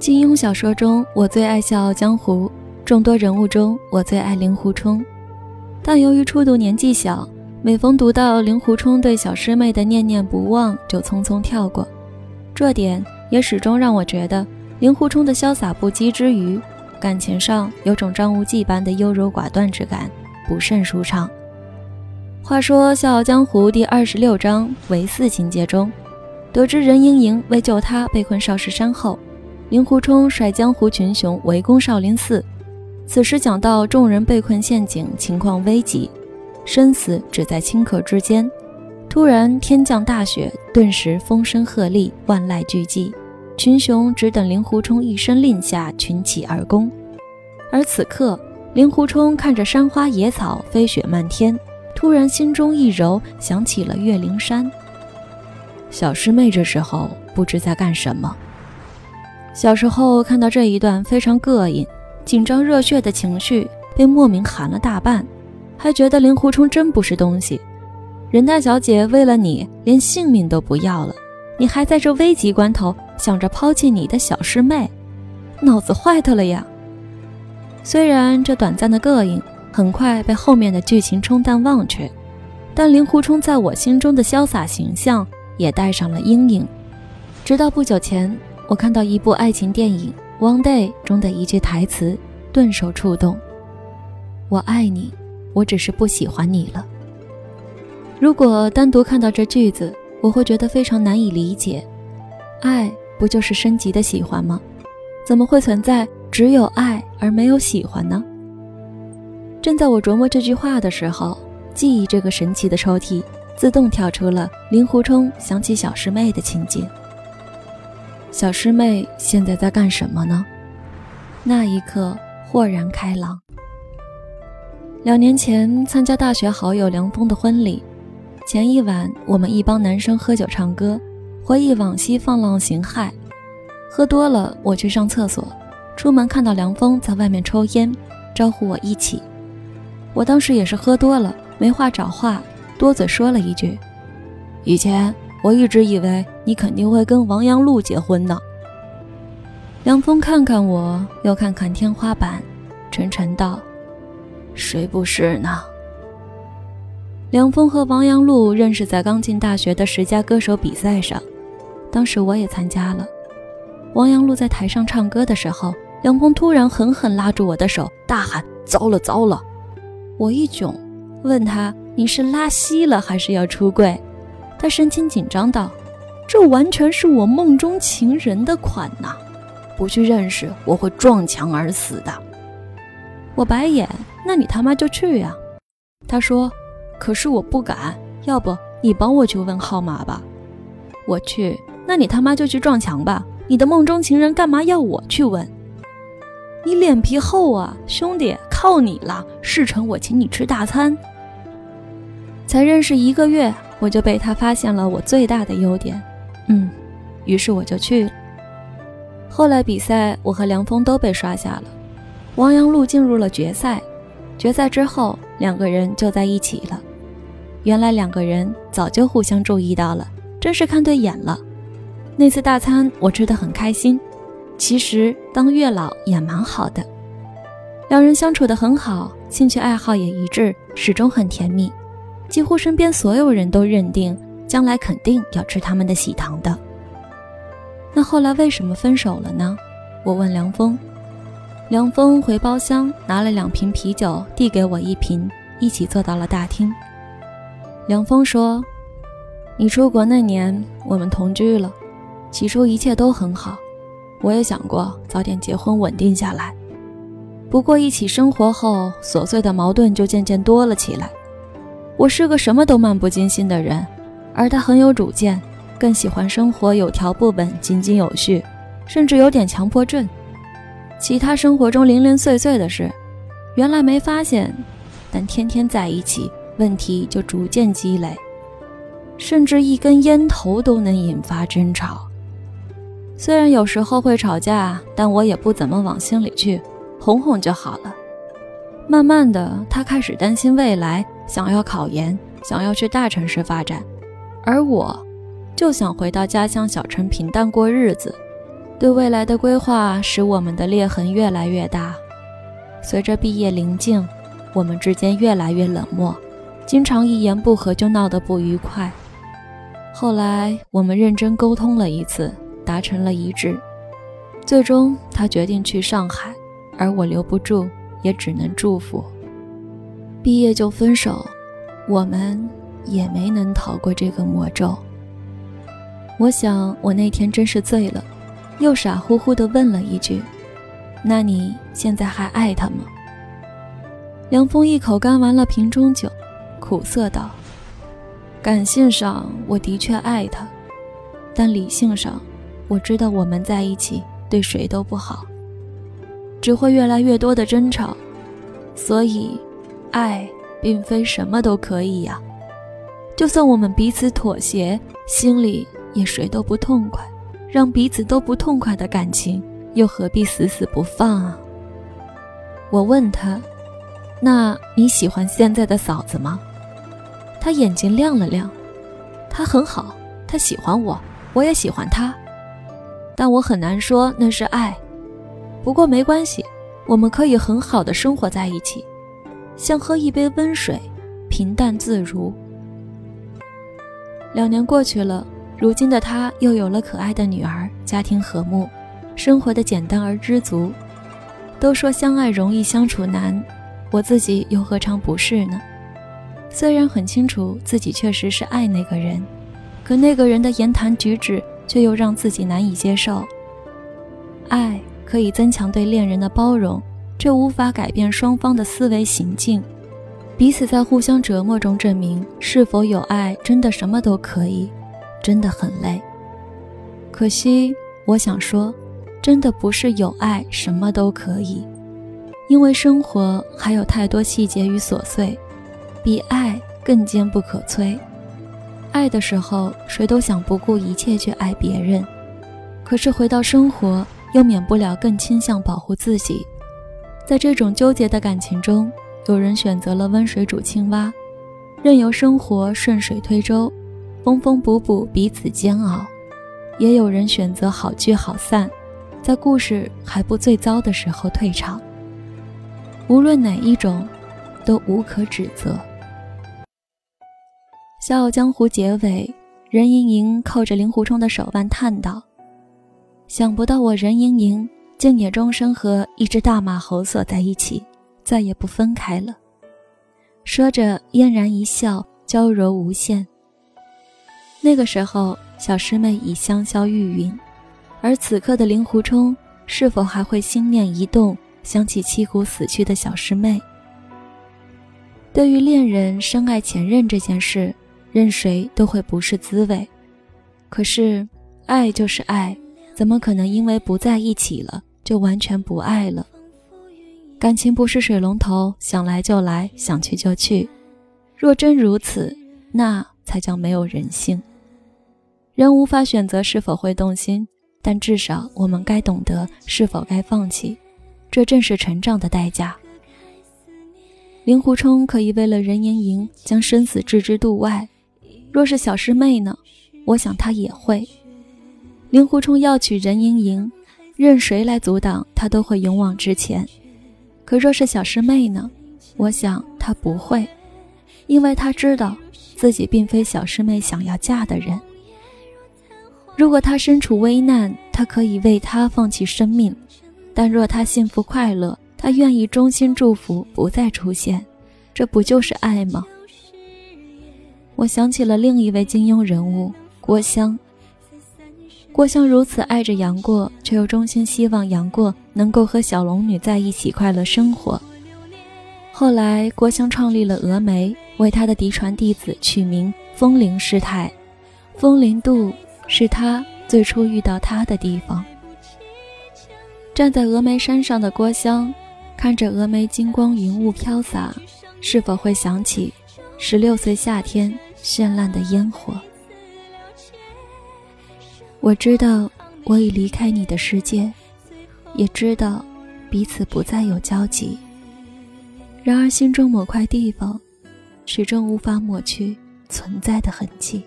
金庸小说中，我最爱《笑傲江湖》，众多人物中，我最爱令狐冲。但由于初读年纪小，每逢读到令狐冲对小师妹的念念不忘，就匆匆跳过。这点也始终让我觉得，令狐冲的潇洒不羁之余，感情上有种张无忌般的优柔寡断之感，不甚舒畅。话说《笑傲江湖》第二十六章为四情节中，得知任盈盈为救他被困少室山后。令狐冲率江湖群雄围攻少林寺，此时讲到众人被困陷阱，情况危急，生死只在顷刻之间。突然天降大雪，顿时风声鹤唳，万籁俱寂，群雄只等令狐冲一声令下，群起而攻。而此刻，令狐冲看着山花野草，飞雪漫天，突然心中一柔，想起了岳灵珊。小师妹这时候不知在干什么。小时候看到这一段非常膈应，紧张热血的情绪被莫名寒了大半，还觉得令狐冲真不是东西。任大小姐为了你连性命都不要了，你还在这危急关头想着抛弃你的小师妹，脑子坏掉了呀！虽然这短暂的膈应很快被后面的剧情冲淡忘却，但令狐冲在我心中的潇洒形象也带上了阴影。直到不久前。我看到一部爱情电影《One Day》中的一句台词，顿受触动。我爱你，我只是不喜欢你了。如果单独看到这句子，我会觉得非常难以理解。爱不就是升级的喜欢吗？怎么会存在只有爱而没有喜欢呢？正在我琢磨这句话的时候，记忆这个神奇的抽屉自动跳出了令狐冲想起小师妹的情景。小师妹现在在干什么呢？那一刻豁然开朗。两年前参加大学好友梁峰的婚礼，前一晚我们一帮男生喝酒唱歌，回忆往昔放浪形骸。喝多了，我去上厕所，出门看到梁峰在外面抽烟，招呼我一起。我当时也是喝多了，没话找话，多嘴说了一句：“以前。”我一直以为你肯定会跟王阳璐结婚呢。梁峰看看我，又看看天花板，沉沉道：“谁不是呢？”梁峰和王阳璐认识在刚进大学的十佳歌手比赛上，当时我也参加了。王阳璐在台上唱歌的时候，梁峰突然狠狠拉住我的手，大喊：“糟了糟了！”我一囧，问他：“你是拉稀了，还是要出柜？”他神情紧张道：“这完全是我梦中情人的款呐，不去认识我会撞墙而死的。”我白眼：“那你他妈就去呀！”他说：“可是我不敢，要不你帮我去问号码吧。”我去，那你他妈就去撞墙吧！你的梦中情人干嘛要我去问？你脸皮厚啊，兄弟，靠你了！事成我请你吃大餐。才认识一个月。我就被他发现了我最大的优点，嗯，于是我就去了。后来比赛，我和梁峰都被刷下了，王阳路进入了决赛。决赛之后，两个人就在一起了。原来两个人早就互相注意到了，真是看对眼了。那次大餐我吃得很开心。其实当月老也蛮好的，两人相处得很好，兴趣爱好也一致，始终很甜蜜。几乎身边所有人都认定将来肯定要吃他们的喜糖的。那后来为什么分手了呢？我问梁峰。梁峰回包厢拿了两瓶啤酒，递给我一瓶，一起坐到了大厅。梁峰说：“你出国那年，我们同居了，起初一切都很好，我也想过早点结婚稳定下来。不过一起生活后，琐碎的矛盾就渐渐多了起来。”我是个什么都漫不经心的人，而他很有主见，更喜欢生活有条不紊、井井有序，甚至有点强迫症。其他生活中零零碎碎的事，原来没发现，但天天在一起，问题就逐渐积累，甚至一根烟头都能引发争吵。虽然有时候会吵架，但我也不怎么往心里去，哄哄就好了。慢慢的，他开始担心未来。想要考研，想要去大城市发展，而我，就想回到家乡小城平淡过日子。对未来的规划使我们的裂痕越来越大。随着毕业临近，我们之间越来越冷漠，经常一言不合就闹得不愉快。后来我们认真沟通了一次，达成了一致，最终他决定去上海，而我留不住，也只能祝福。毕业就分手，我们也没能逃过这个魔咒。我想我那天真是醉了。又傻乎乎地问了一句：“那你现在还爱他吗？”梁峰一口干完了瓶中酒，苦涩道：“感性上我的确爱他，但理性上，我知道我们在一起对谁都不好，只会越来越多的争吵。所以，爱并非什么都可以呀。就算我们彼此妥协，心里也谁都不痛快。”让彼此都不痛快的感情，又何必死死不放啊？我问他：“那你喜欢现在的嫂子吗？”他眼睛亮了亮：“她很好，她喜欢我，我也喜欢她。但我很难说那是爱。不过没关系，我们可以很好的生活在一起，像喝一杯温水，平淡自如。”两年过去了。如今的他又有了可爱的女儿，家庭和睦，生活的简单而知足。都说相爱容易相处难，我自己又何尝不是呢？虽然很清楚自己确实是爱那个人，可那个人的言谈举止却又让自己难以接受。爱可以增强对恋人的包容，却无法改变双方的思维行径。彼此在互相折磨中证明，是否有爱真的什么都可以。真的很累，可惜，我想说，真的不是有爱什么都可以，因为生活还有太多细节与琐碎，比爱更坚不可摧。爱的时候，谁都想不顾一切去爱别人，可是回到生活，又免不了更倾向保护自己。在这种纠结的感情中，有人选择了温水煮青蛙，任由生活顺水推舟。缝缝补补，彼此煎熬；也有人选择好聚好散，在故事还不最糟的时候退场。无论哪一种，都无可指责。《笑傲江湖》结尾，任盈盈扣着令狐冲的手腕叹道：“想不到我任盈盈竟也终生和一只大马猴锁在一起，再也不分开了。”说着，嫣然一笑，娇柔无限。那个时候，小师妹已香消玉殒，而此刻的令狐冲是否还会心念一动，想起七虎死去的小师妹？对于恋人深爱前任这件事，任谁都会不是滋味。可是，爱就是爱，怎么可能因为不在一起了就完全不爱了？感情不是水龙头，想来就来，想去就去。若真如此，那才叫没有人性。人无法选择是否会动心，但至少我们该懂得是否该放弃，这正是成长的代价。令狐冲可以为了任盈盈将生死置之度外，若是小师妹呢？我想她也会。令狐冲要娶任盈盈，任谁来阻挡他都会勇往直前。可若是小师妹呢？我想他不会，因为他知道自己并非小师妹想要嫁的人。如果他身处危难，他可以为他放弃生命；但若他幸福快乐，他愿意衷心祝福，不再出现。这不就是爱吗？我想起了另一位金庸人物郭襄。郭襄如此爱着杨过，却又衷心希望杨过能够和小龙女在一起快乐生活。后来，郭襄创立了峨眉，为他的嫡传弟子取名风铃师太。风铃渡。是他最初遇到他的地方。站在峨眉山上的郭襄，看着峨眉金光云雾飘洒，是否会想起十六岁夏天绚烂的烟火？我知道我已离开你的世界，也知道彼此不再有交集。然而心中某块地方，始终无法抹去存在的痕迹。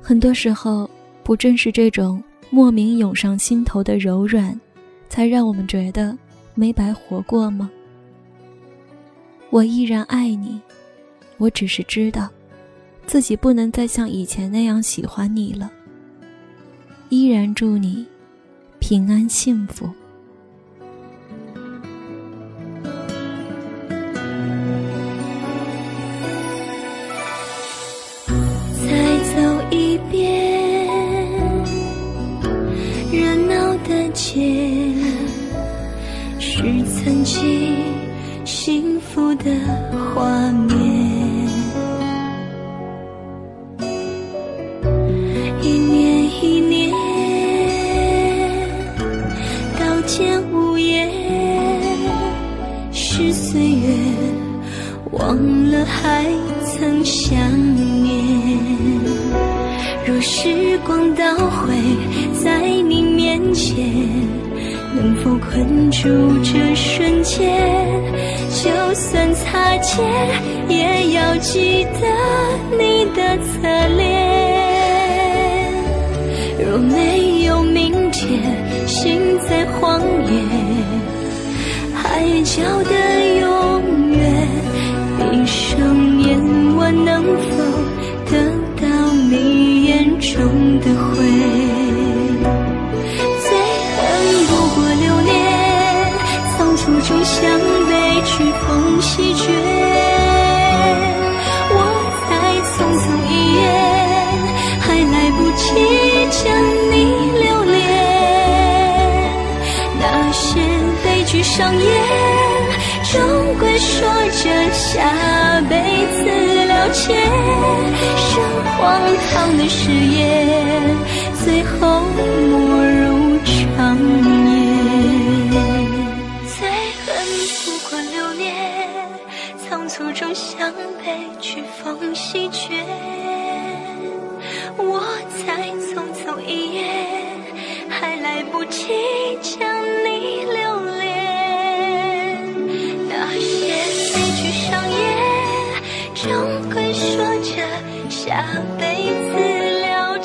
很多时候，不正是这种莫名涌上心头的柔软，才让我们觉得没白活过吗？我依然爱你，我只是知道，自己不能再像以前那样喜欢你了。依然祝你平安幸福。再走一遍热闹的街，是曾经幸福的是岁月忘了还曾想念。若时光倒回，在你面前，能否困住这瞬间？就算擦肩，也要记得你的侧脸。若没有明天，心在荒野，海角的永远。闭上眼，我能否上演。终归说着下辈子了结，剩荒唐的誓言，最后没入长夜。最恨不过流年，仓促中像被去风席卷。我才匆匆一眼，还来不及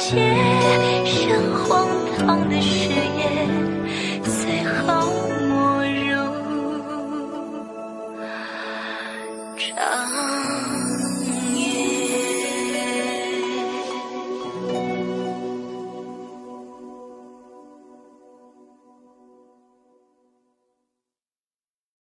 切生活。